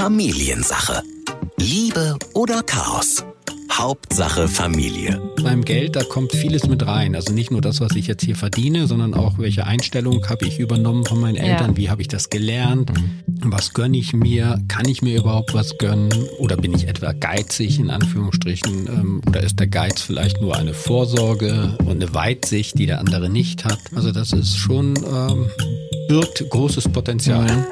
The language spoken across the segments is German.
Familiensache. Liebe oder Chaos? Hauptsache Familie. Beim Geld, da kommt vieles mit rein. Also nicht nur das, was ich jetzt hier verdiene, sondern auch welche Einstellung habe ich übernommen von meinen Eltern, Ja. wie habe ich das gelernt, was gönne ich mir, kann ich mir überhaupt was gönnen oder bin ich etwa geizig in Anführungsstrichen ähm, oder ist der Geiz vielleicht nur eine Vorsorge und eine Weitsicht, die der andere nicht hat. Also das ist schon, ähm, birgt großes Potenzial.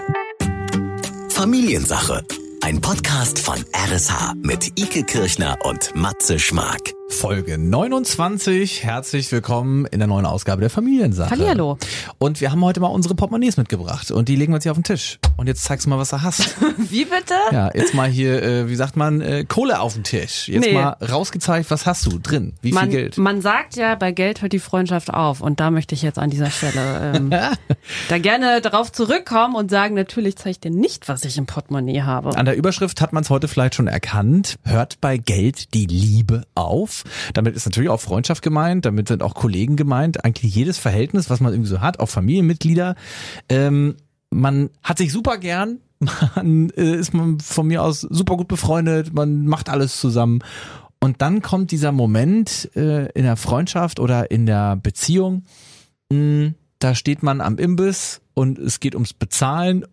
Familiensache. Ein Podcast von RSH mit Ike Kirchner und Matze Schmark. Folge 29. Herzlich willkommen in der neuen Ausgabe der Familiensache. Hallihallo. Und wir haben heute mal unsere Portemonnaies mitgebracht und die legen wir jetzt hier auf den Tisch. Und jetzt zeigst du mal, was du hast. Wie bitte? Ja, jetzt mal hier, äh, wie sagt man, äh, Kohle auf den Tisch. Jetzt Nee. mal rausgezeigt, was hast du drin? Wie Man, viel Geld? man sagt ja, bei Geld hört die Freundschaft auf. Und da möchte ich jetzt an dieser Stelle ähm, da gerne darauf zurückkommen und sagen, natürlich zeige ich dir nicht, was ich im Portemonnaie habe. An der Überschrift hat man es heute vielleicht schon erkannt. Hört bei Geld die Liebe auf? Damit ist natürlich auch Freundschaft gemeint, damit sind auch Kollegen gemeint. Eigentlich jedes Verhältnis, was man irgendwie so hat, auch Familienmitglieder. Ähm, man hat sich super gern, man äh, ist man von mir aus super gut befreundet, man macht alles zusammen. Und dann kommt dieser Moment äh, in der Freundschaft oder in der Beziehung, mh, da steht man am Imbiss und es geht ums Bezahlen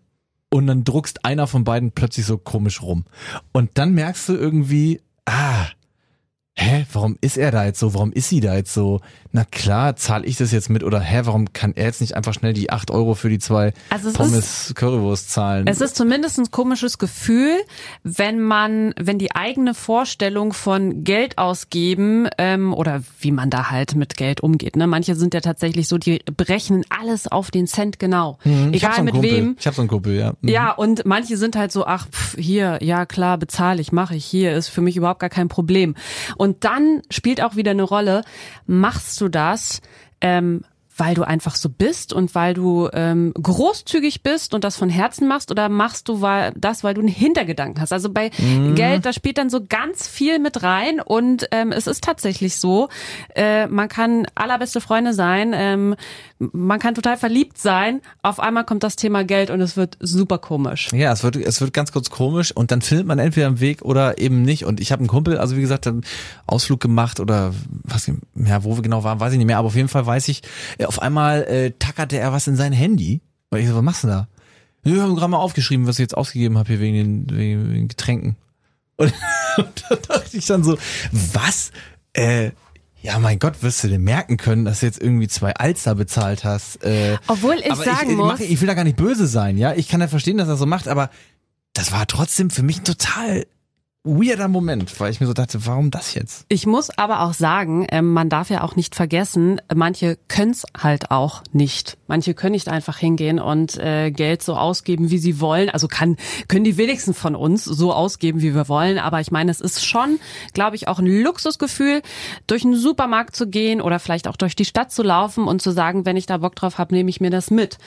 und dann druckst einer von beiden plötzlich so komisch rum. Und dann merkst du irgendwie, ah, hä, warum ist er da jetzt so? Warum ist sie da jetzt so? Na klar, zahle ich das jetzt mit oder hä, warum kann er jetzt nicht einfach schnell die 8 Euro für die zwei Also es Pommes Currywurst zahlen? Es ist zumindest ein komisches Gefühl, wenn man, wenn die eigene Vorstellung von Geld ausgeben ähm, oder wie man da halt mit Geld umgeht. Ne? Manche sind ja tatsächlich so, die berechnen alles auf den Cent genau. Mhm, Egal so mit Kumpel. wem. Ich habe so einen Kumpel, ja. Mhm. Ja, und manche sind halt so, ach, pff, hier, ja klar, bezahle ich, mache ich, hier, ist für mich überhaupt gar kein Problem. Und dann spielt auch wieder eine Rolle, machst du das, ähm, weil du einfach so bist und weil du ähm, großzügig bist und das von Herzen machst oder machst du weil, das, weil du einen Hintergedanken hast? Also bei Geld, da spielt dann so ganz viel mit rein und ähm, es ist tatsächlich so, äh, man kann allerbeste Freunde sein, ähm, man kann total verliebt sein, auf einmal kommt das Thema Geld und es wird super komisch. Ja, es wird, es wird ganz kurz komisch und dann findet man entweder einen Weg oder eben nicht. Und ich habe einen Kumpel, also wie gesagt, einen Ausflug gemacht oder was, ja, wo wir genau waren, weiß ich nicht mehr, aber auf jeden Fall weiß ich, auf einmal äh, tackerte er was in sein Handy. Und ich so, was machst du da? Wir haben gerade mal aufgeschrieben, was ich jetzt ausgegeben habe hier wegen den, wegen den Getränken. Und, und da dachte ich dann so, was? Äh, ja, mein Gott, wirst du dir merken können, dass du jetzt irgendwie zwei Alster bezahlt hast. Äh, Obwohl ich sagen ich, ich, muss- mache- ich will da gar nicht böse sein, ja. Ich kann ja verstehen, dass er so macht, aber das war trotzdem für mich total weirder Moment, weil ich mir so dachte, warum das jetzt? Ich muss aber auch sagen, ähm, man darf ja auch nicht vergessen, manche können's halt auch nicht. Manche können nicht einfach hingehen und äh, Geld so ausgeben, wie sie wollen. Also kann können die wenigsten von uns so ausgeben, wie wir wollen. Aber ich meine, es ist schon, glaube ich, auch ein Luxusgefühl, durch einen Supermarkt zu gehen oder vielleicht auch durch die Stadt zu laufen und zu sagen, wenn ich da Bock drauf habe, nehme ich mir das mit.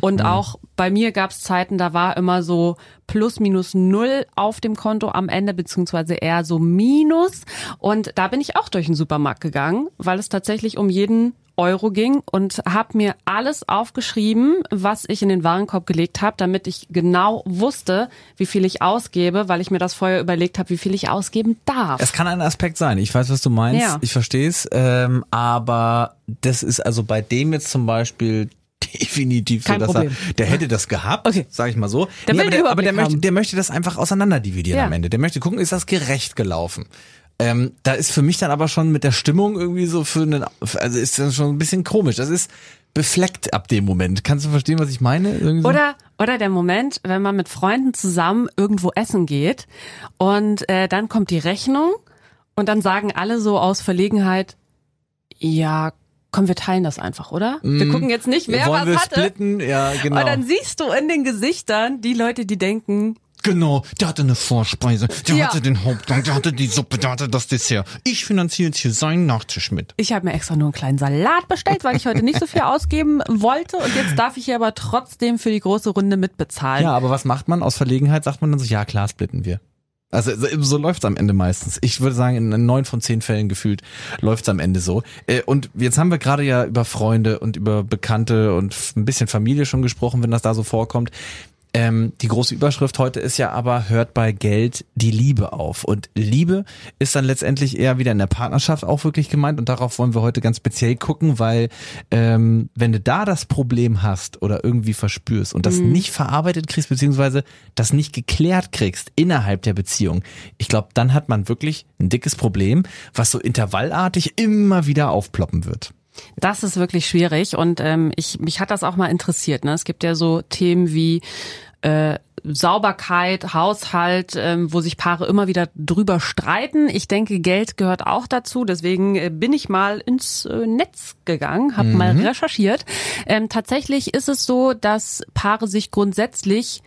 Und auch bei mir gab's Zeiten, da war immer so plus minus null auf dem Konto am Ende, beziehungsweise eher so minus. Und da bin ich auch durch den Supermarkt gegangen, weil es tatsächlich um jeden Euro ging und habe mir alles aufgeschrieben, was ich in den Warenkorb gelegt habe, damit ich genau wusste, wie viel ich ausgebe, weil ich mir das vorher überlegt habe, wie viel ich ausgeben darf. Es kann ein Aspekt sein. Ich weiß, was du meinst. Ja. Ich verstehe es. Ähm, aber das ist also bei dem jetzt zum Beispiel definitiv so, Kein dass Problem. er, der hätte das gehabt, Okay. sag ich mal so. Der will aber, der, aber der möchte, der möchte das einfach auseinander dividieren Ja. am Ende. Der möchte gucken, ist das gerecht gelaufen. Ähm, da ist für mich dann aber schon mit der Stimmung irgendwie so für einen, also ist das schon ein bisschen komisch. Das ist befleckt ab dem Moment. Kannst du verstehen, was ich meine? So? Oder, oder der Moment, wenn man mit Freunden zusammen irgendwo essen geht und äh, dann kommt die Rechnung und dann sagen alle so aus Verlegenheit, ja, komm, wir teilen das einfach, oder? Wir gucken jetzt nicht, wer Wollen was wir hatte. splitten? Ja, genau. Und dann siehst du in den Gesichtern die Leute, die denken, Genau, der hatte eine Vorspeise, der Ja. hatte den Hauptgang, der hatte die Suppe, der hatte das Dessert. Ich finanziere jetzt hier seinen Nachtisch mit. ich habe mir extra nur einen kleinen Salat bestellt, weil ich heute nicht so viel ausgeben wollte und jetzt darf ich hier aber trotzdem für die große Runde mitbezahlen. Ja, aber was macht man? Aus Verlegenheit sagt man dann so, ja klar, splitten wir. Also so, läuft's am Ende meistens. Ich würde sagen, in neun von zehn Fällen gefühlt läuft's am Ende so. Äh, Und jetzt haben wir gerade ja über Freunde und über Bekannte und ein bisschen Familie schon gesprochen, wenn das da so vorkommt. Ähm, die große Überschrift heute ist ja aber, hört bei Geld die Liebe auf. Und Liebe ist dann letztendlich eher wieder in der Partnerschaft auch wirklich gemeint. Und darauf wollen wir heute ganz speziell gucken, weil ähm, wenn du da das Problem hast oder irgendwie verspürst und das Mhm. nicht verarbeitet kriegst, beziehungsweise das nicht geklärt kriegst innerhalb der Beziehung, ich glaube, dann hat man wirklich ein dickes Problem, was so intervallartig immer wieder aufploppen wird. Das ist wirklich schwierig und ähm, ich mich hat das auch mal interessiert. Ne? Es gibt ja so Themen wie äh, Sauberkeit, Haushalt, ähm, wo sich Paare immer wieder drüber streiten. Ich denke, Geld gehört auch dazu. Deswegen äh, bin ich mal ins äh, Netz gegangen, habe mal recherchiert. Ähm, tatsächlich ist es so, dass Paare sich grundsätzlich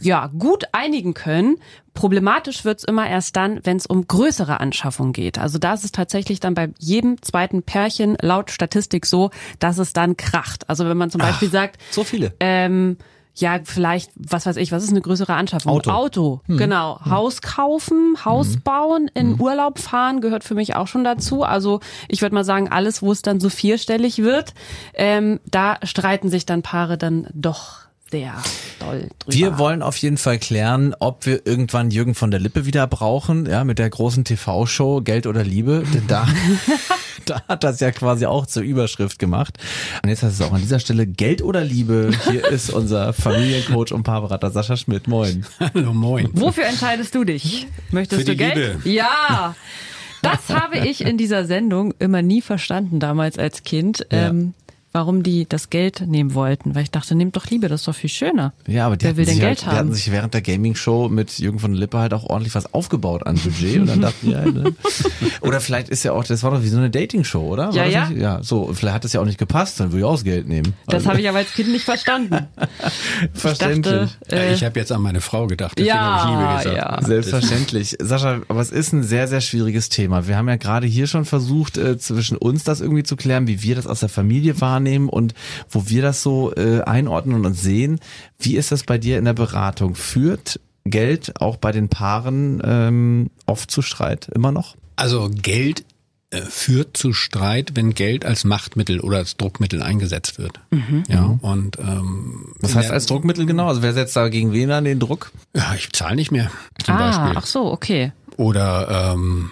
ja, gut einigen können. Problematisch wird's immer erst dann, wenn es um größere Anschaffungen geht. Also da ist es tatsächlich dann bei jedem zweiten Pärchen laut Statistik so, dass es dann kracht. Also wenn man zum Beispiel sagt, So viele. ähm, ja, vielleicht, was weiß ich, was ist eine größere Anschaffung? Auto. Auto, genau. Haus kaufen, Haus bauen, in Urlaub fahren gehört für mich auch schon dazu. Also ich würde mal sagen, alles, wo es dann so vierstellig wird, ähm, da streiten sich dann Paare dann doch sehr doll drüber. Wir wollen auf jeden Fall klären, ob wir irgendwann Jürgen von der Lippe wieder brauchen, ja, mit der großen TV-Show Geld oder Liebe. Denn da, da hat das ja quasi auch zur Überschrift gemacht. Und jetzt heißt es auch an dieser Stelle Geld oder Liebe. Hier ist unser Familiencoach und Paarberater Sascha Schmidt. Moin. Hallo, moin. Wofür entscheidest du dich? Möchtest Für du Geld? Liebe. Ja. Das habe ich in dieser Sendung immer nie verstanden damals als Kind. Ja. Ähm, warum die das Geld nehmen wollten, weil ich dachte, nehmt doch Liebe, das ist doch viel schöner. Ja, aber die, Wer hatten will denn sich, Geld halt, die hatten haben? sich während der Gaming-Show mit Jürgen von der Lippe halt auch ordentlich was aufgebaut an Budget und dann dachten die halt, ne? Oder vielleicht ist ja auch, das war doch wie so eine Dating-Show, oder? War Ja, das ja. Nicht? Ja, so, vielleicht hat es ja auch nicht gepasst, dann würde ich auch das Geld nehmen. Das habe ich aber als Kind nicht verstanden. Ich verständlich. Ja, äh, ich habe jetzt an meine Frau gedacht, deswegen Ja, habe ich Liebe gesagt. ja. Selbstverständlich. Sascha, aber es ist ein sehr, sehr schwieriges Thema. Wir haben ja gerade hier schon versucht, äh, zwischen uns das irgendwie zu klären, wie wir das aus der Familie wahrnehmen und wo wir das so äh, einordnen und sehen. Wie ist das bei dir in der Beratung? Führt Geld auch bei den Paaren ähm, oft zu Streit immer noch? Also Geld äh, führt zu Streit, wenn Geld als Machtmittel oder als Druckmittel eingesetzt wird. Ja, und ähm, Was heißt als Druckmittel genau? Also wer setzt da gegen wen an den Druck? ja, ich zahle nicht mehr zum ah, Beispiel. ach so, okay. Oder ähm,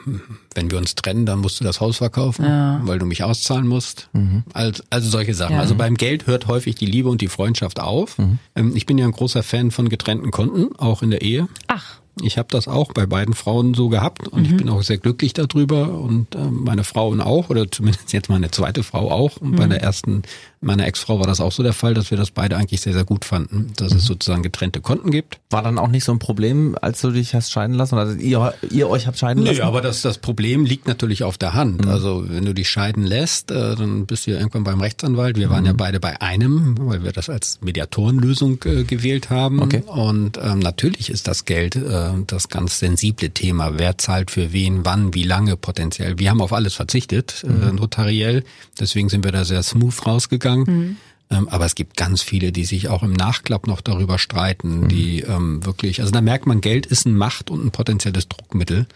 wenn wir uns trennen, dann musst du das Haus verkaufen, weil du mich auszahlen musst. Also, also solche Sachen. Ja. Also beim Geld hört häufig die Liebe und die Freundschaft auf. Ähm, ich bin ja ein großer Fan von getrennten Konten, auch in der Ehe. Ach, Ich habe das auch bei beiden Frauen so gehabt und ich bin auch sehr glücklich darüber und äh, meine Frauen auch oder zumindest jetzt meine zweite Frau auch. Und bei der ersten, meiner Ex-Frau war das auch so der Fall, dass wir das beide eigentlich sehr, sehr gut fanden, dass es sozusagen getrennte Konten gibt. War dann auch nicht so ein Problem, als du dich hast scheiden lassen? Oder ihr, ihr euch habt scheiden lassen? Nee, aber das, das Problem liegt natürlich auf der Hand. Also wenn du dich scheiden lässt, äh, dann bist du ja irgendwann beim Rechtsanwalt. Wir waren ja beide bei einem, weil wir das als Mediatorenlösung äh, gewählt haben. Okay. Und ähm, natürlich ist das Geld äh, das ganz sensible Thema. Wer zahlt für wen, wann, wie lange potenziell. Wir haben auf alles verzichtet, äh, notariell. Deswegen sind wir da sehr smooth rausgegangen. Ähm, aber es gibt ganz viele, die sich auch im Nachklapp noch darüber streiten, die ähm, wirklich, also da merkt man, Geld ist ein Macht- und ein potenzielles Druckmittel.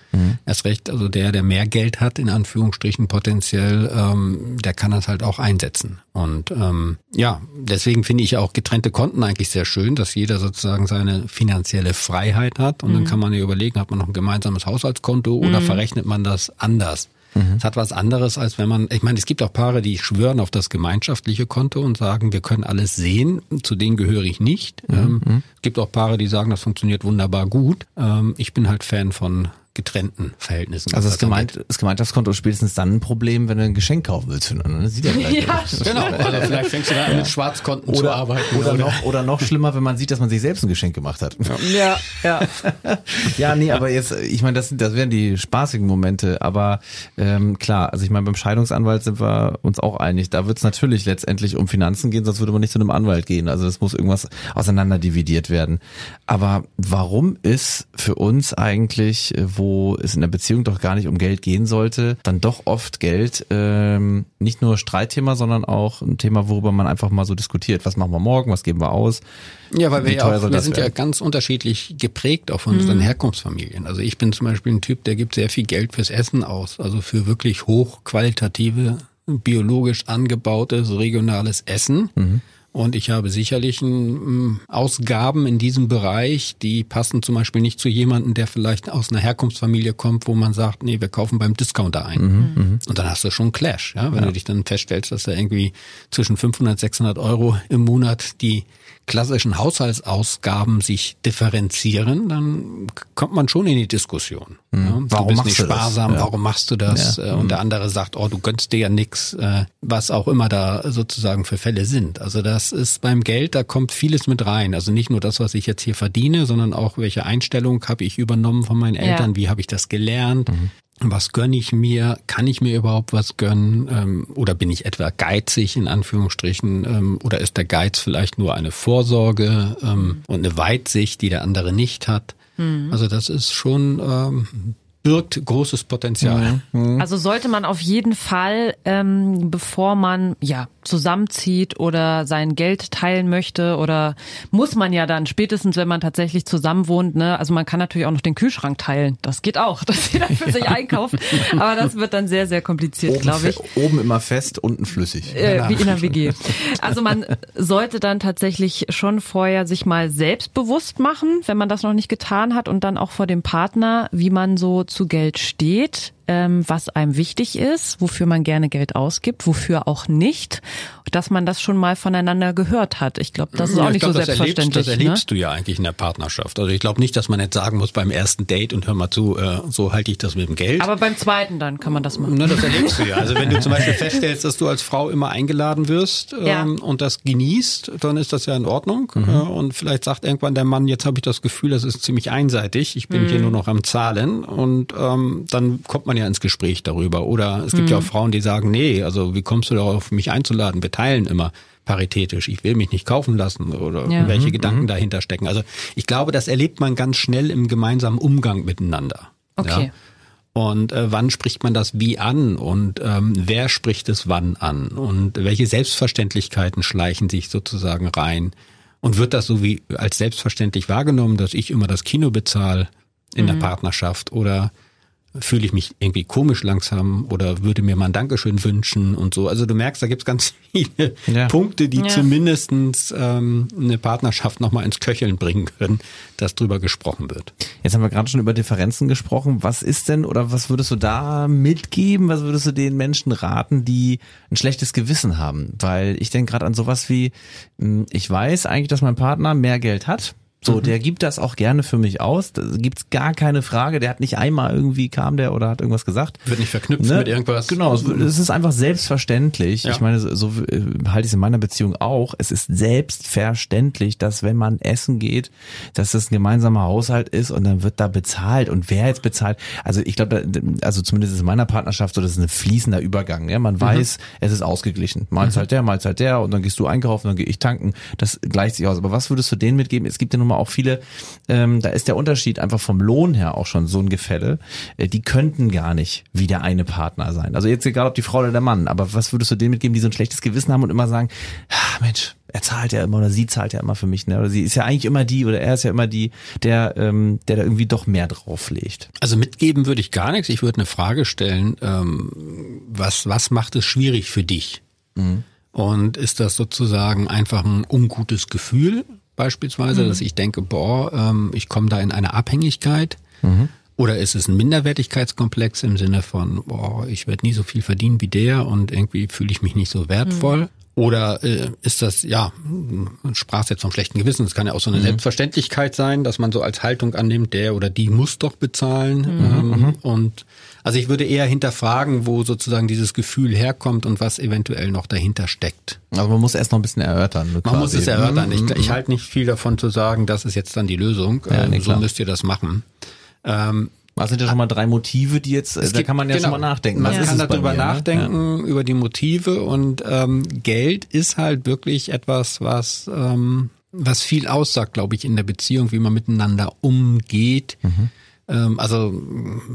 Erst recht, also der, der mehr Geld hat, in Anführungsstrichen potenziell, ähm, der kann das halt auch einsetzen. Und ähm, ja, deswegen finde ich auch getrennte Konten eigentlich sehr schön, dass jeder sozusagen seine finanzielle Freiheit hat. Und dann kann man ja überlegen, hat man noch ein gemeinsames Haushaltskonto oder verrechnet man das anders? Es hat was anderes, als wenn man, ich meine, es gibt auch Paare, die schwören auf das gemeinschaftliche Konto und sagen, wir können alles sehen, zu denen gehöre ich nicht. Ähm, es gibt auch Paare, die sagen, das funktioniert wunderbar gut. Ähm, ich bin halt Fan von getrennten Verhältnissen. Also das, das angeht. Gemeint, das Gemeinschaftskonto ist spätestens dann ein Problem, wenn du ein Geschenk kaufen willst füreinander. Das sieht ja gleich Ja. Genau, also vielleicht fängst du da an, mit Schwarzkonten zu Oder, arbeiten. oder, noch, oder noch schlimmer, wenn man sieht, dass man sich selbst ein Geschenk gemacht hat. ja, ja. Ja, nee, aber jetzt, ich meine, das, das wären die spaßigen Momente, aber ähm, klar, also ich meine, beim Scheidungsanwalt sind wir uns auch einig, da wird es natürlich letztendlich um Finanzen gehen, sonst würde man nicht zu einem Anwalt gehen. Also das muss irgendwas auseinander dividiert werden. Aber warum ist für uns eigentlich, äh, wo es in der Beziehung doch gar nicht um Geld gehen sollte, dann doch oft Geld ähm, nicht nur Streitthema, sondern auch ein Thema, worüber man einfach mal so diskutiert. Was machen wir morgen, was geben wir aus? Ja, weil wir ja auch, wir sind ja werden? ganz unterschiedlich geprägt auch von unseren Herkunftsfamilien. Also ich bin zum Beispiel ein Typ, der gibt sehr viel Geld fürs Essen aus, also für wirklich hochqualitative, biologisch angebautes, regionales Essen. Und ich habe sicherlich ein, Ausgaben in diesem Bereich, die passen zum Beispiel nicht zu jemandem, der vielleicht aus einer Herkunftsfamilie kommt, wo man sagt, nee, wir kaufen beim Discounter ein. Mhm, und dann hast du schon einen Clash, ja? wenn ja. du dich dann feststellst, dass da irgendwie zwischen 500, 600 Euro im Monat die klassischen Haushaltsausgaben sich differenzieren, dann kommt man schon in die Diskussion. Mhm. Ja, warum du bist nicht sparsam, ja. warum machst du das? Ja. Äh, und mhm. der andere sagt, oh, du gönnst dir ja nix, äh, was auch immer da sozusagen für Fälle sind. Also das ist beim Geld, da kommt vieles mit rein. Also nicht nur das, was ich jetzt hier verdiene, sondern auch welche Einstellung habe ich übernommen von meinen Eltern, wie habe ich das gelernt, mhm was gönne ich mir? Kann ich mir überhaupt was gönnen? Ähm, oder bin ich etwa geizig in Anführungsstrichen? Ähm, oder ist der Geiz vielleicht nur eine Vorsorge ähm, und eine Weitsicht, die der andere nicht hat? Mhm. Also das ist schon ähm, birgt großes Potenzial. Mhm. mhm. Also sollte man auf jeden Fall, ähm, bevor man ja zusammenzieht oder sein Geld teilen möchte oder muss man ja dann spätestens, wenn man tatsächlich zusammen wohnt, ne, also man kann natürlich auch noch den Kühlschrank teilen. Das geht auch, dass jeder für ja. sich einkauft. Aber das wird dann sehr, sehr kompliziert, glaube ich. Oben immer fest, unten flüssig. Äh, wie in der WG. Also man sollte dann tatsächlich schon vorher sich mal selbstbewusst machen, wenn man das noch nicht getan hat und dann auch vor dem Partner, wie man so zu Geld steht was einem wichtig ist, wofür man gerne Geld ausgibt, wofür auch nicht, dass man das schon mal voneinander gehört hat. Ich glaube, das ist auch ja, nicht glaub, so das selbstverständlich. Erlebst, das erlebst ne? du ja eigentlich in der Partnerschaft. Also ich glaube nicht, dass man jetzt sagen muss beim ersten Date und hör mal zu, äh, so halte ich das mit dem Geld. Aber beim zweiten dann kann man das machen. Na, das erlebst du ja. Also wenn du zum Beispiel feststellst, dass du als Frau immer eingeladen wirst ähm, ja. und das genießt, dann ist das ja in Ordnung. Mhm. Äh, und vielleicht sagt irgendwann der Mann, jetzt habe ich das Gefühl, das ist ziemlich einseitig. Ich bin mhm. hier nur noch am Zahlen. Und ähm, dann kommt man ja ins Gespräch darüber. Oder es gibt mhm. ja auch Frauen, die sagen, nee, also wie kommst du darauf, mich einzuladen? Wir teilen immer paritätisch. Ich will mich nicht kaufen lassen oder ja. welche mhm. Gedanken mhm. dahinter stecken. Also ich glaube, das erlebt man ganz schnell im gemeinsamen Umgang miteinander. Okay. Ja? Und äh, wann spricht man das wie an und ähm, wer spricht es wann an und welche Selbstverständlichkeiten schleichen sich sozusagen rein und wird das so wie als selbstverständlich wahrgenommen, dass ich immer das Kino bezahle in mhm. der Partnerschaft oder fühle ich mich irgendwie komisch langsam oder würde mir mal ein Dankeschön wünschen und so. Also du merkst, da gibt's ganz viele ja. Punkte, die ja. zumindestens ähm, eine Partnerschaft nochmal ins Köcheln bringen können, dass drüber gesprochen wird. Jetzt haben wir gerade schon über Differenzen gesprochen. Was ist denn oder was würdest du da mitgeben? Was würdest du den Menschen raten, die ein schlechtes Gewissen haben? Weil ich denke gerade an sowas wie, hm, ich weiß eigentlich, dass mein Partner mehr Geld hat so, mhm. der gibt das auch gerne für mich aus. Da gibt's gar keine Frage. Der hat nicht einmal irgendwie kam der oder hat irgendwas gesagt. Wird nicht verknüpft ne? mit irgendwas. Genau, es, es ist einfach selbstverständlich. Ja. Ich meine, so, so äh, halte ich es in meiner Beziehung auch. Es ist selbstverständlich, dass wenn man essen geht, dass das ein gemeinsamer Haushalt ist und dann wird da bezahlt. Und wer jetzt bezahlt? Also ich glaube, also zumindest ist in meiner Partnerschaft so, das ist ein fließender Übergang. Ja? Man mhm. weiß, es ist ausgeglichen. Mal mhm. zahlt der, mal zahlt der und dann gehst du einkaufen, dann gehe ich tanken. Das gleicht sich aus. Aber was würdest du denen mitgeben? Es gibt ja nun mal auch viele, ähm, da ist der Unterschied einfach vom Lohn her auch schon so ein Gefälle. Äh, die könnten gar nicht wie der eine Partner sein. Also jetzt egal, ob die Frau oder der Mann, aber was würdest du denen mitgeben, die so ein schlechtes Gewissen haben und immer sagen, ah, Mensch, er zahlt ja immer oder sie zahlt ja immer für mich, ne? Oder sie ist ja eigentlich immer die oder er ist ja immer die, der, ähm, der da irgendwie doch mehr drauflegt. Also mitgeben würde ich gar nichts. Ich würde eine Frage stellen, ähm, was, was macht es schwierig für dich? Mhm. Und ist das sozusagen einfach ein ungutes Gefühl? Beispielsweise, mhm. dass ich denke, boah, ähm, ich komme da in eine Abhängigkeit. Mhm. Oder ist es ein Minderwertigkeitskomplex im Sinne von, boah, ich werde nie so viel verdienen wie der und irgendwie fühle ich mich nicht so wertvoll? Mhm. Oder äh, ist das, ja, sprach jetzt vom schlechten Gewissen, das kann ja auch so eine mhm. Selbstverständlichkeit sein, dass man so als Haltung annimmt, der oder die muss doch bezahlen. Mhm. Ähm, mhm. und also ich würde eher hinterfragen, wo sozusagen dieses Gefühl herkommt und was eventuell noch dahinter steckt. Aber man muss erst noch ein bisschen erörtern. Man quasi. muss es erörtern. Ich, ich halte nicht viel davon zu sagen, das ist jetzt dann die Lösung. Ja, nee, so müsst ihr das machen. Ähm, was sind ja schon mal drei Motive, die jetzt, es da kann man ja genau, schon mal nachdenken. Man kann darüber mir, ne? nachdenken, ja. über die Motive und ähm, Geld ist halt wirklich etwas, was, ähm, was viel aussagt, glaube ich, in der Beziehung, wie man miteinander umgeht. Mhm. Ähm, also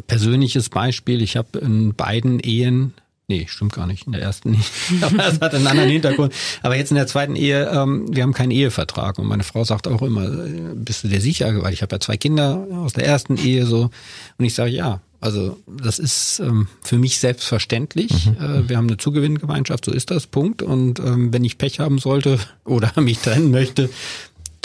persönliches Beispiel, ich habe in beiden Ehen Nee, stimmt gar nicht. In der ersten nicht. Aber das hat einen anderen Hintergrund. Aber jetzt in der zweiten Ehe, ähm, wir haben keinen Ehevertrag. Und meine Frau sagt auch immer, bist du dir sicher? Weil ich habe ja zwei Kinder aus der ersten Ehe so. Und ich sage, ja, Also das ist ähm, für mich selbstverständlich. Mhm. Äh, wir haben eine Zugewinngemeinschaft, so ist das, Punkt. Und ähm, wenn ich Pech haben sollte oder mich trennen möchte,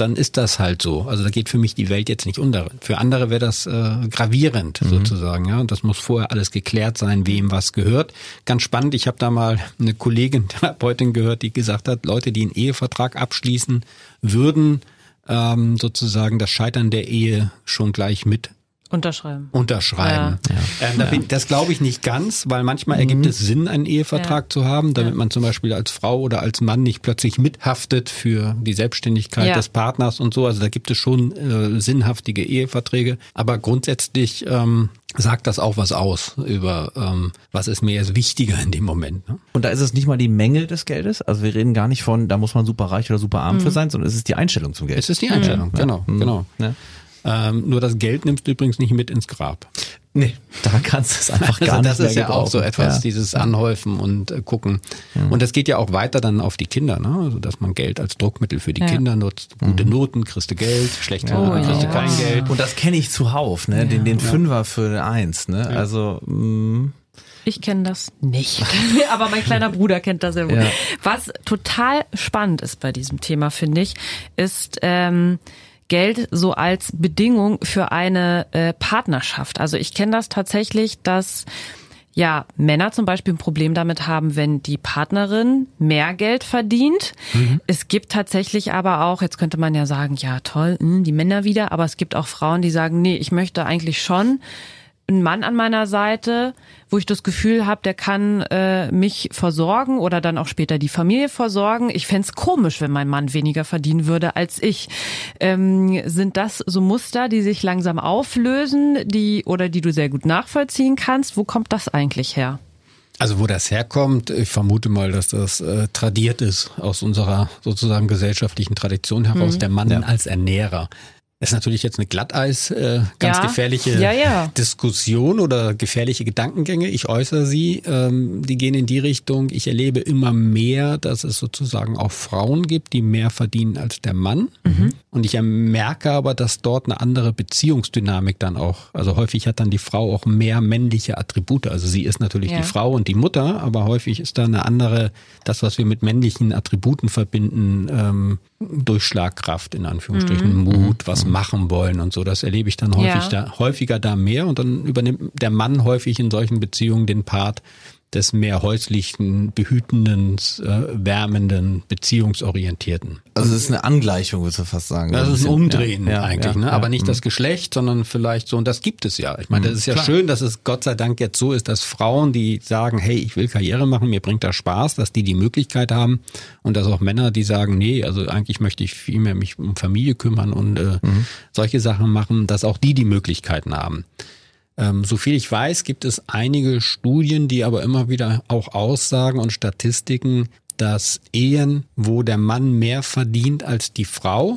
dann ist das halt so. Also da geht für mich die Welt jetzt nicht unter. Für andere wäre das äh, gravierend sozusagen. Ja, und das muss vorher alles geklärt sein, wem was gehört. Ganz spannend. Ich habe da mal eine Kollegin, Therapeutin gehört, die gesagt hat, Leute, die einen Ehevertrag abschließen, würden ähm, sozusagen das Scheitern der Ehe schon gleich mit Unterschreiben. unterschreiben. Ähm, da bin, das glaube ich nicht ganz, weil manchmal Mhm. ergibt es Sinn, einen Ehevertrag Ja. zu haben, damit man zum Beispiel als Frau oder als Mann nicht plötzlich mithaftet für die Selbstständigkeit Ja. des Partners und so. Also da gibt es schon äh, sinnhaftige Eheverträge. Aber grundsätzlich ähm, sagt das auch was aus über, ähm, was ist mir jetzt wichtiger in dem Moment. Ne? Und da ist es nicht mal die Menge des Geldes. Also wir reden gar nicht von, da muss man super reich oder super arm für sein, sondern es ist die Einstellung zum Geld. Es ist die Einstellung, genau, genau. Ja. Ähm, nur das Geld nimmst du übrigens nicht mit ins Grab. Nee, da kannst du es einfach gar also nicht das mehr ist ja auch so etwas, Ja. dieses Anhäufen und äh, gucken. Und das geht ja auch weiter dann auf die Kinder, ne? Also dass man Geld als Druckmittel für die Ja. Kinder nutzt. Gute Noten, kriegst du Geld, schlechte Oh, Noten, kriegst ja. du kein Geld. Und das kenne ich zuhauf, ne? Den, den Fünfer für eine Eins, ne? Also mh, Ich kenne das nicht. Aber mein kleiner Bruder kennt das sehr gut. Ja. Was total spannend ist bei diesem Thema, finde ich, ist ähm, Geld so als Bedingung für eine äh, Partnerschaft. Also ich kenne das tatsächlich, dass ja, Männer zum Beispiel ein Problem damit haben, wenn die Partnerin mehr Geld verdient. Es gibt tatsächlich aber auch, jetzt könnte man ja sagen, ja toll, hm, die Männer wieder, aber es gibt auch Frauen, die sagen, nee, ich möchte eigentlich schon einen Mann an meiner Seite, wo ich das Gefühl habe, der kann äh, mich versorgen oder dann auch später die Familie versorgen. Ich fänd's komisch, wenn mein Mann weniger verdienen würde als ich. Ähm, sind das so Muster, die sich langsam auflösen, die oder die du sehr gut nachvollziehen kannst? Wo kommt das eigentlich her? Also wo das herkommt, ich vermute mal, dass das äh, tradiert ist aus unserer sozusagen gesellschaftlichen Tradition heraus, der Mann als Ernährer. Ist natürlich jetzt eine Glatteis, äh, ganz Ja. gefährliche Ja, ja. Diskussion oder gefährliche Gedankengänge. Ich äußere sie, ähm, die gehen in die Richtung. Ich erlebe immer mehr, dass es sozusagen auch Frauen gibt, die mehr verdienen als der Mann. Und ich merke aber, dass dort eine andere Beziehungsdynamik dann auch, also häufig hat dann die Frau auch mehr männliche Attribute. Also sie ist natürlich Ja. die Frau und die Mutter, aber häufig ist da eine andere, das, was wir mit männlichen Attributen verbinden, ähm, Durchschlagkraft in Anführungsstrichen, Mut, was machen wollen und so. Das erlebe ich dann häufig Ja. da, häufiger da mehr und dann übernimmt der Mann häufig in solchen Beziehungen den Part des mehr häuslichen, behütenden, äh, wärmenden, beziehungsorientierten. also es ist eine Angleichung, würdest du fast sagen. Das ist ein. Umdrehen Ja, eigentlich, ja, ne? ja. aber nicht Mhm. das Geschlecht, sondern vielleicht so, und das gibt es ja. Ich meine, das ist ja klar. schön, dass es Gott sei Dank jetzt so ist, dass Frauen, die sagen, hey, ich will Karriere machen, mir bringt das Spaß, dass die die Möglichkeit haben und dass auch Männer, die sagen, nee, also eigentlich möchte ich viel mehr mich um Familie kümmern und äh, Mhm. solche Sachen machen, dass auch die die Möglichkeiten haben. Ähm, so viel ich weiß, gibt es einige Studien, die aber immer wieder auch Aussagen und Statistiken, dass Ehen, wo der Mann mehr verdient als die Frau,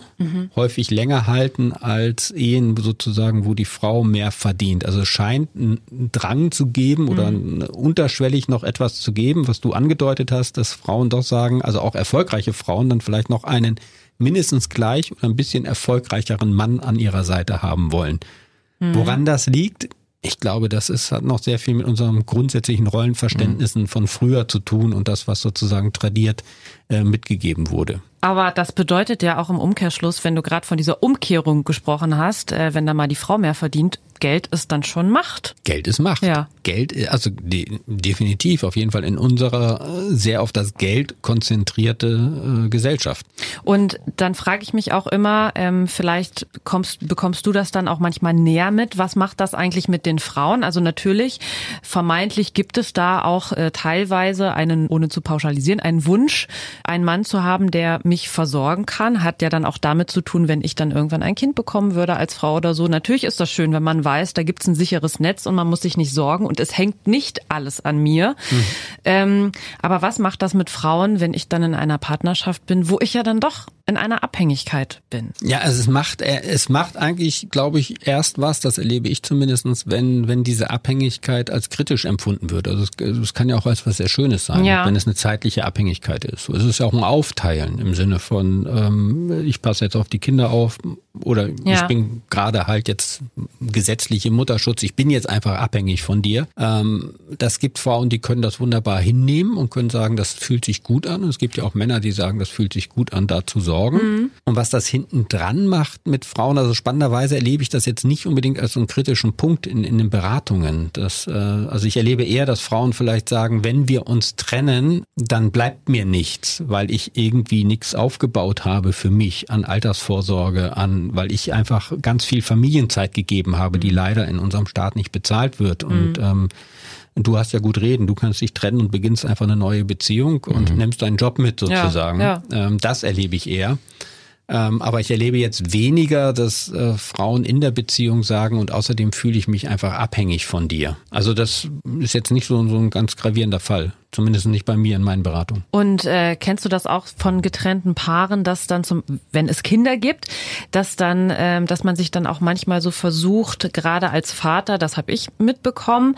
häufig länger halten als Ehen sozusagen, wo die Frau mehr verdient. Also es scheint einen Drang zu geben oder ein- unterschwellig noch etwas zu geben, was du angedeutet hast, dass Frauen doch sagen, also auch erfolgreiche Frauen dann vielleicht noch einen mindestens gleich oder ein bisschen erfolgreicheren Mann an ihrer Seite haben wollen. Woran das liegt, ich glaube, das ist, hat noch sehr viel mit unserem grundsätzlichen Rollenverständnissen von früher zu tun und das, was sozusagen tradiert äh, mitgegeben wurde. Aber das bedeutet ja auch im Umkehrschluss, wenn du gerade von dieser Umkehrung gesprochen hast, äh, wenn da mal die Frau mehr verdient, Geld ist dann schon Macht. Geld ist Macht. Ja. Geld, äh, also de, definitiv, auf jeden Fall in unserer sehr auf das Geld konzentrierte äh, Gesellschaft. Und dann frage ich mich auch immer, ähm, vielleicht kommst, bekommst du das dann auch manchmal näher mit. Was macht das eigentlich mit den Frauen? Also natürlich, vermeintlich gibt es da auch äh, teilweise einen, ohne zu pauschalisieren, einen Wunsch, einen Mann zu haben, der mich versorgen kann. Hat ja dann auch damit zu tun, wenn ich dann irgendwann ein Kind bekommen würde als Frau oder so. Natürlich ist das schön, wenn man weiß, da gibt's ein sicheres Netz und man muss sich nicht sorgen und es hängt nicht alles an mir. Ähm, aber was macht das mit Frauen, wenn ich dann in einer Partnerschaft bin, wo ich ja dann doch in einer Abhängigkeit bin. Ja, also es macht, äh, es macht eigentlich, glaube ich, erst was, das erlebe ich zumindestens, wenn, wenn diese Abhängigkeit als kritisch empfunden wird. Also es, es kann ja auch als was sehr Schönes sein, Ja. wenn es eine zeitliche Abhängigkeit ist. Es ist ja auch ein Aufteilen im Sinne von, ähm, ich passe jetzt auf die Kinder auf oder Ja. ich bin gerade halt jetzt gesetzlich im Mutterschutz, ich bin jetzt einfach abhängig von dir. Ähm, das gibt Frauen, die können das wunderbar hinnehmen und können sagen, das fühlt sich gut an. Und es gibt ja auch Männer, die sagen, das fühlt sich gut an, da zu sorgen. Und was das hinten dran macht mit Frauen, also spannenderweise erlebe ich das jetzt nicht unbedingt als so einen kritischen Punkt in, in den Beratungen. Das, äh, also ich erlebe eher, dass Frauen vielleicht sagen, wenn wir uns trennen, dann bleibt mir nichts, weil ich irgendwie nichts aufgebaut habe für mich an Altersvorsorge, an, weil ich einfach ganz viel Familienzeit gegeben habe, die leider in unserem Staat nicht bezahlt wird. Und ähm, du hast ja gut reden, du kannst dich trennen und beginnst einfach eine neue Beziehung und nimmst deinen Job mit sozusagen. ja. Ähm, das erlebe ich eher. Ähm, aber ich erlebe jetzt weniger, dass äh, Frauen in der Beziehung sagen und außerdem fühle ich mich einfach abhängig von dir. Also das ist jetzt nicht so, so ein ganz gravierender Fall. Zumindest nicht bei mir in meinen Beratungen. Und äh, kennst du das auch von getrennten Paaren, dass dann zum, wenn es Kinder gibt, dass dann, ähm, dass man sich dann auch manchmal so versucht, gerade als Vater, das habe ich mitbekommen,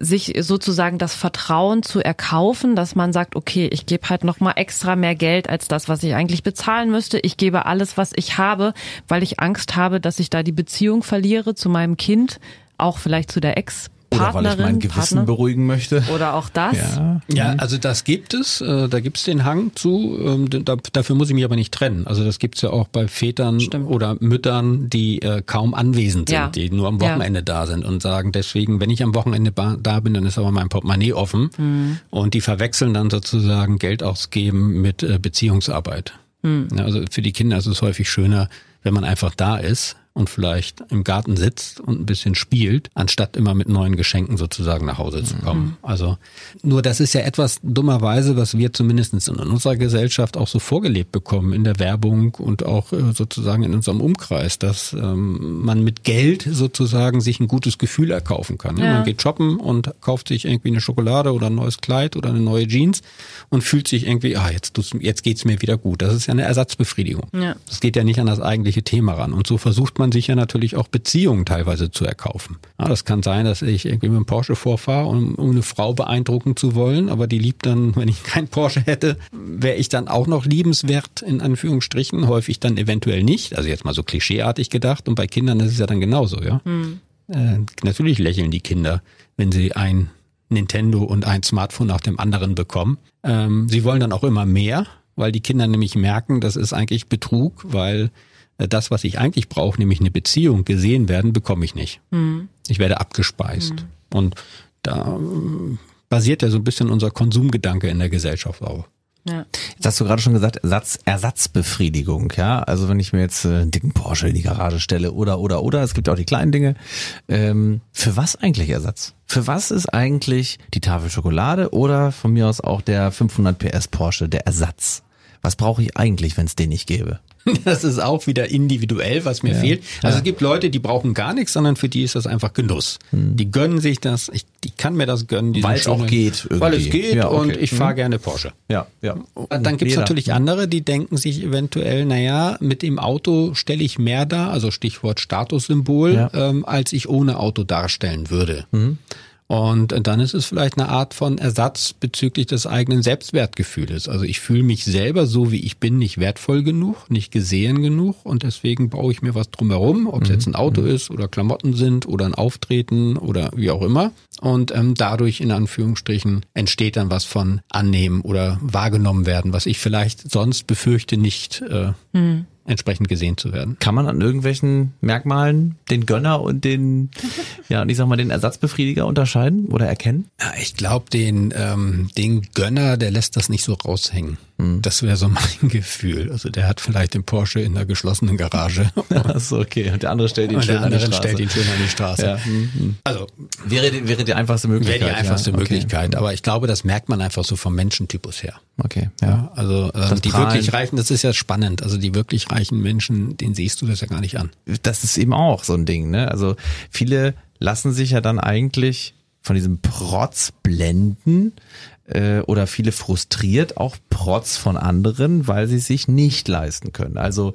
sich sozusagen das Vertrauen zu erkaufen, dass man sagt, okay, ich gebe halt noch mal extra mehr Geld als das, was ich eigentlich bezahlen müsste. Ich gebe alles, was ich habe, weil ich Angst habe, dass ich da die Beziehung verliere zu meinem Kind, auch vielleicht zu der Ex. Oder weil ich mein Gewissen Partner. beruhigen möchte. Oder auch das. Ja. Ja, also das gibt es, äh, da gibt es den Hang zu, ähm, da, dafür muss ich mich aber nicht trennen. Also das gibt's ja auch bei Vätern Stimmt. oder Müttern, die äh, kaum anwesend sind, Ja. die nur am Ja. Wochenende da sind und sagen, deswegen, wenn ich am Wochenende da bin, dann ist aber mein Portemonnaie offen. Mhm. Und die verwechseln dann sozusagen Geld ausgeben mit äh, Beziehungsarbeit. Mhm. Ja, also für die Kinder ist es häufig schöner, wenn man einfach da ist und vielleicht im Garten sitzt und ein bisschen spielt, anstatt immer mit neuen Geschenken sozusagen nach Hause zu kommen. Also nur das ist ja etwas dummerweise, was wir zumindest in unserer Gesellschaft auch so vorgelebt bekommen in der Werbung und auch äh, sozusagen in unserem Umkreis, dass ähm, man mit Geld sozusagen sich ein gutes Gefühl erkaufen kann. Ja. Man geht shoppen und kauft sich irgendwie eine Schokolade oder ein neues Kleid oder eine neue Jeans und fühlt sich irgendwie, ah, jetzt, tut's- jetzt geht's mir wieder gut. Das ist ja eine Ersatzbefriedigung. Ja. Das geht ja nicht an das eigentliche Thema ran. Und so versucht man sich ja natürlich auch Beziehungen teilweise zu erkaufen. Ja, das kann sein, dass ich irgendwie mit einem Porsche vorfahre, um, um eine Frau beeindrucken zu wollen, aber die liebt dann, wenn ich keinen Porsche hätte, wäre ich dann auch noch liebenswert, in Anführungsstrichen, häufig dann eventuell nicht. Also jetzt mal so klischeeartig gedacht. Und bei Kindern ist es ja dann genauso, ja. Äh, natürlich lächeln die Kinder, wenn sie ein Nintendo und ein Smartphone nach dem anderen bekommen. Ähm, sie wollen dann auch immer mehr, weil die Kinder nämlich merken, das ist eigentlich Betrug, weil das, was ich eigentlich brauche, nämlich eine Beziehung, gesehen werden, bekomme ich nicht. Ich werde abgespeist. Und da äh, basiert ja so ein bisschen unser Konsumgedanke in der Gesellschaft auch. Ja. Jetzt hast du gerade schon gesagt, Ersatz, Ersatzbefriedigung, ja. Also wenn ich mir jetzt äh, einen dicken Porsche in die Garage stelle oder oder oder, es gibt ja auch die kleinen Dinge. Ähm, für was eigentlich Ersatz? Für was ist eigentlich die Tafel Schokolade oder von mir aus auch der 500 PS Porsche der Ersatz? Was brauche ich eigentlich, wenn es den nicht gäbe? Das ist auch wieder individuell, was mir fehlt. Also es gibt Leute, die brauchen gar nichts, sondern für die ist das einfach Genuss. Die gönnen sich das. Ich, die kann mir das gönnen. Weil es auch geht Weil es irgendwie. geht Ja, okay. und ich fahre gerne Porsche. Ja, ja. Und dann gibt's Jeder. natürlich andere, die denken sich eventuell, naja, mit dem Auto stelle ich mehr dar, also Stichwort Statussymbol, Ja. ähm, als ich ohne Auto darstellen würde. Und dann ist es vielleicht eine Art von Ersatz bezüglich des eigenen Selbstwertgefühles. Also ich fühle mich selber so, wie ich bin, nicht wertvoll genug, nicht gesehen genug und deswegen baue ich mir was drumherum, ob es jetzt ein Auto ist oder Klamotten sind oder ein Auftreten oder wie auch immer. Und ähm, dadurch in Anführungsstrichen entsteht dann was von annehmen oder wahrgenommen werden, was ich vielleicht sonst befürchte, nicht äh, entsprechend gesehen zu werden. Kann man an irgendwelchen Merkmalen den Gönner und den, ja, und ich sag mal, den Ersatzbefriediger unterscheiden oder erkennen? Ja, ich glaube, den, ähm, den Gönner, der lässt das nicht so raushängen. Das wäre so mein Gefühl. Also der hat vielleicht den Porsche in einer geschlossenen Garage Achso, okay. Und der andere stellt ihn schön der an die andere Straße. stellt ihn schön an die Straße. Ja. mhm. Also Wäre, die- wäre die einfachste wäre Möglichkeit. die einfachste ja. okay. Möglichkeit. Aber ich glaube, das merkt man einfach so vom Menschentypus her. Okay, ja. Ja, also ähm, Das die Prahlen. wirklich reichen, das ist ja spannend. Also die wirklich reichen Menschen, denen siehst du das ja gar nicht an. Das ist eben auch so ein Ding, ne? Also viele lassen sich ja dann eigentlich von diesem Protz blenden, äh, oder viele frustriert auch Protz von anderen, weil sie sich nicht leisten können. Also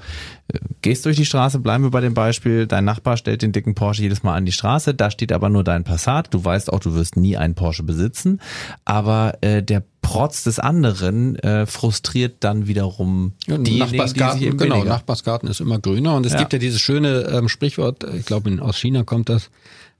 äh, gehst durch die Straße, bleiben wir bei dem Beispiel, dein Nachbar stellt den dicken Porsche jedes Mal an die Straße, da steht aber nur dein Passat, du weißt auch, du wirst nie einen Porsche besitzen, aber äh, der Protz des anderen äh, frustriert dann wiederum ja, die Nachbarsgarten, die genau, weniger. Nachbarsgarten ist immer grüner und es ja. gibt ja dieses schöne ähm, Sprichwort, ich glaube aus China kommt das,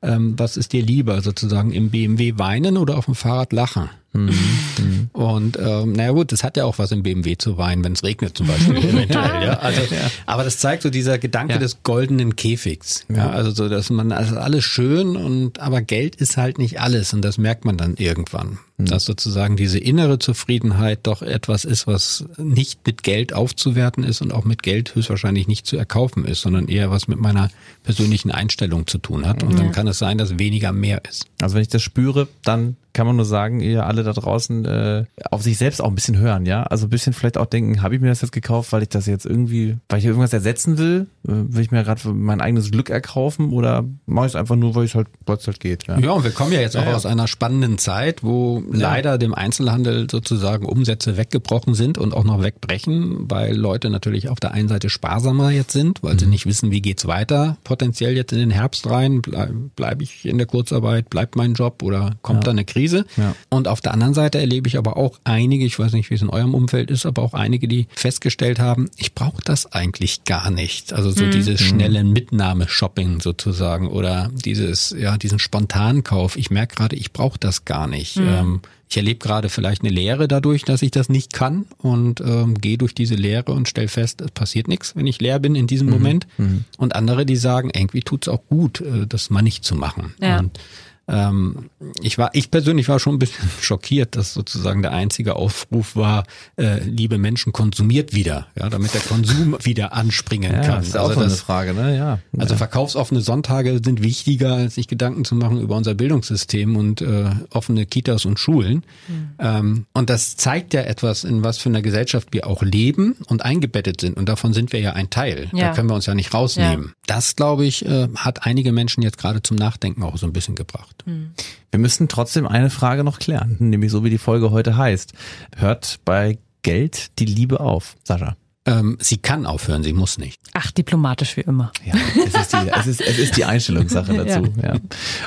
ähm, was ist dir lieber, sozusagen im BMW weinen oder auf dem Fahrrad lachen? Mhm. Und ähm, naja gut, das hat ja auch was im BMW zu weinen, wenn es regnet zum Beispiel eventuell. ja. Also, ja. Aber das zeigt so dieser Gedanke ja. des goldenen Käfigs. Ja. also so, dass man also alles schön und aber Geld ist halt nicht alles und das merkt man dann irgendwann. Mhm. Dass sozusagen diese innere Zufriedenheit doch etwas ist, was nicht mit Geld aufzuwerten ist und auch mit Geld höchstwahrscheinlich nicht zu erkaufen ist, sondern eher was mit meiner persönlichen Einstellung zu tun hat. Und dann kann es sein, dass weniger mehr ist. Also wenn ich das spüre, dann kann man nur sagen, ihr alle da draußen äh, auf sich selbst auch ein bisschen hören, ja. Also ein bisschen vielleicht auch denken, habe ich mir das jetzt gekauft, weil ich das jetzt irgendwie, weil ich irgendwas ersetzen will, äh, will ich mir gerade mein eigenes Glück erkaufen oder mache ich es einfach nur, weil es halt, weil es halt geht. Ja. ja, und wir kommen ja jetzt auch ja, aus einer spannenden Zeit, wo ja. Leider dem Einzelhandel sozusagen Umsätze weggebrochen sind und auch noch wegbrechen, weil Leute natürlich auf der einen Seite sparsamer jetzt sind, weil mhm. sie nicht wissen, wie geht's weiter, potenziell jetzt in den Herbst rein, bleibe bleib ich in der Kurzarbeit, bleibt mein Job oder kommt da eine Krise? Krise. Ja. Und auf der anderen Seite erlebe ich aber auch einige, ich weiß nicht, wie es in eurem Umfeld ist, aber auch einige, die festgestellt haben, ich brauche das eigentlich gar nicht. Also so mhm. dieses mhm. schnelle Mitnahme-Shopping sozusagen oder dieses, ja, diesen Spontankauf. Ich merke gerade, ich brauche das gar nicht. Mhm. Ähm, ich erlebe gerade vielleicht eine Lehre dadurch, dass ich das nicht kann und ähm, gehe durch diese Lehre und stelle fest, es passiert nichts, wenn ich leer bin in diesem mhm. Moment. Mhm. Und andere, die sagen, irgendwie tut es auch gut, äh, das mal nicht zu machen. Ja. Und ähm, ich war, ich persönlich war schon ein bisschen schockiert, dass sozusagen der einzige Aufruf war, äh, liebe Menschen, konsumiert wieder, ja, damit der Konsum wieder anspringen ja, kann. Das ist also auch das, eine Frage, ne? Ja. Also verkaufsoffene Sonntage sind wichtiger, als sich Gedanken zu machen über unser Bildungssystem und äh, offene Kitas und Schulen. Mhm. Ähm, und das zeigt ja etwas, in was für einer Gesellschaft wir auch leben und eingebettet sind. Und davon sind wir ja ein Teil. Ja. Da können wir uns ja nicht rausnehmen. Ja. Das, glaube ich, äh, hat einige Menschen jetzt gerade zum Nachdenken auch so ein bisschen gebracht gemacht. Hm. Wir müssen trotzdem eine Frage noch klären, nämlich so wie die Folge heute heißt. Hört bei Geld die Liebe auf, Sascha? Ähm, sie kann aufhören, sie muss nicht. Ach, diplomatisch wie immer. Ja, es ist die, es ist, es ist die Einstellungssache dazu. ja. ja.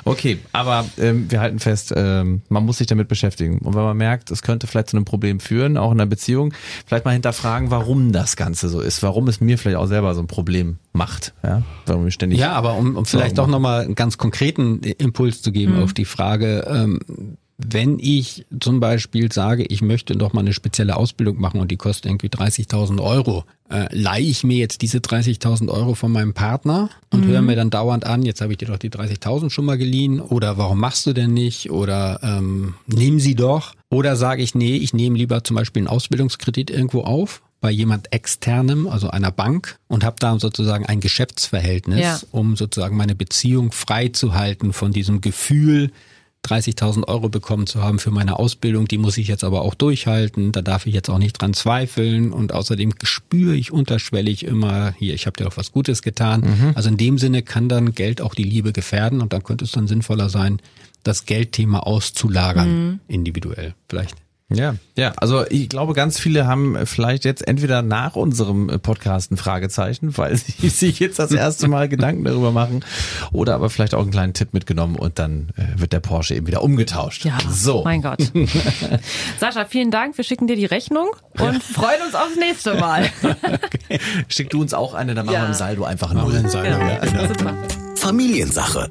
Okay, aber ähm, wir halten fest, ähm, man muss sich damit beschäftigen. Und wenn man merkt, es könnte vielleicht zu einem Problem führen, auch in einer Beziehung, vielleicht mal hinterfragen, warum das Ganze so ist, warum es mir vielleicht auch selber so ein Problem macht. Ja, warum ich ständig. Ja, aber um, um vielleicht auch nochmal einen ganz konkreten Impuls zu geben mhm. auf die Frage, ähm, wenn ich zum Beispiel sage, ich möchte doch mal eine spezielle Ausbildung machen und die kostet irgendwie 30.000 Euro, äh, leihe ich mir jetzt diese 30.000 Euro von meinem Partner und mhm. höre mir dann dauernd an, jetzt habe ich dir doch die 30.000 schon mal geliehen oder warum machst du denn nicht oder ähm, nimm sie doch oder sage ich, nee, ich nehme lieber zum Beispiel einen Ausbildungskredit irgendwo auf bei jemand externem, also einer Bank und habe da sozusagen ein Geschäftsverhältnis, ja. um sozusagen meine Beziehung frei zu halten von diesem Gefühl, 30.000 Euro bekommen zu haben für meine Ausbildung, die muss ich jetzt aber auch durchhalten, da darf ich jetzt auch nicht dran zweifeln und außerdem spüre ich unterschwellig immer, hier, ich habe dir auch was Gutes getan. Mhm. Also in dem Sinne kann dann Geld auch die Liebe gefährden und dann könnte es dann sinnvoller sein, das Geldthema auszulagern, mhm. individuell vielleicht. Ja, ja, also ich glaube, ganz viele haben vielleicht jetzt entweder nach unserem Podcast ein Fragezeichen, weil sie sich jetzt das erste Mal Gedanken darüber machen, oder aber vielleicht auch einen kleinen Tipp mitgenommen und dann äh, wird der Porsche eben wieder umgetauscht. Ja, so. mein Gott. Sascha, vielen Dank. Wir schicken dir die Rechnung und ja. freuen uns aufs nächste Mal. okay. Schick du uns auch eine, dann machen ja. wir im Saldo einfach nur einen Saldo. Ja. Genau. Super. Familiensache